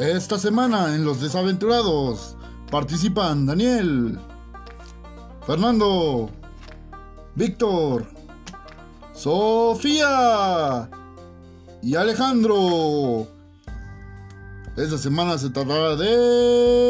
Esta semana en Los Desaventurados participan Daniel, Fernando, Víctor, Sofía y Alejandro. Esta semana se tratará de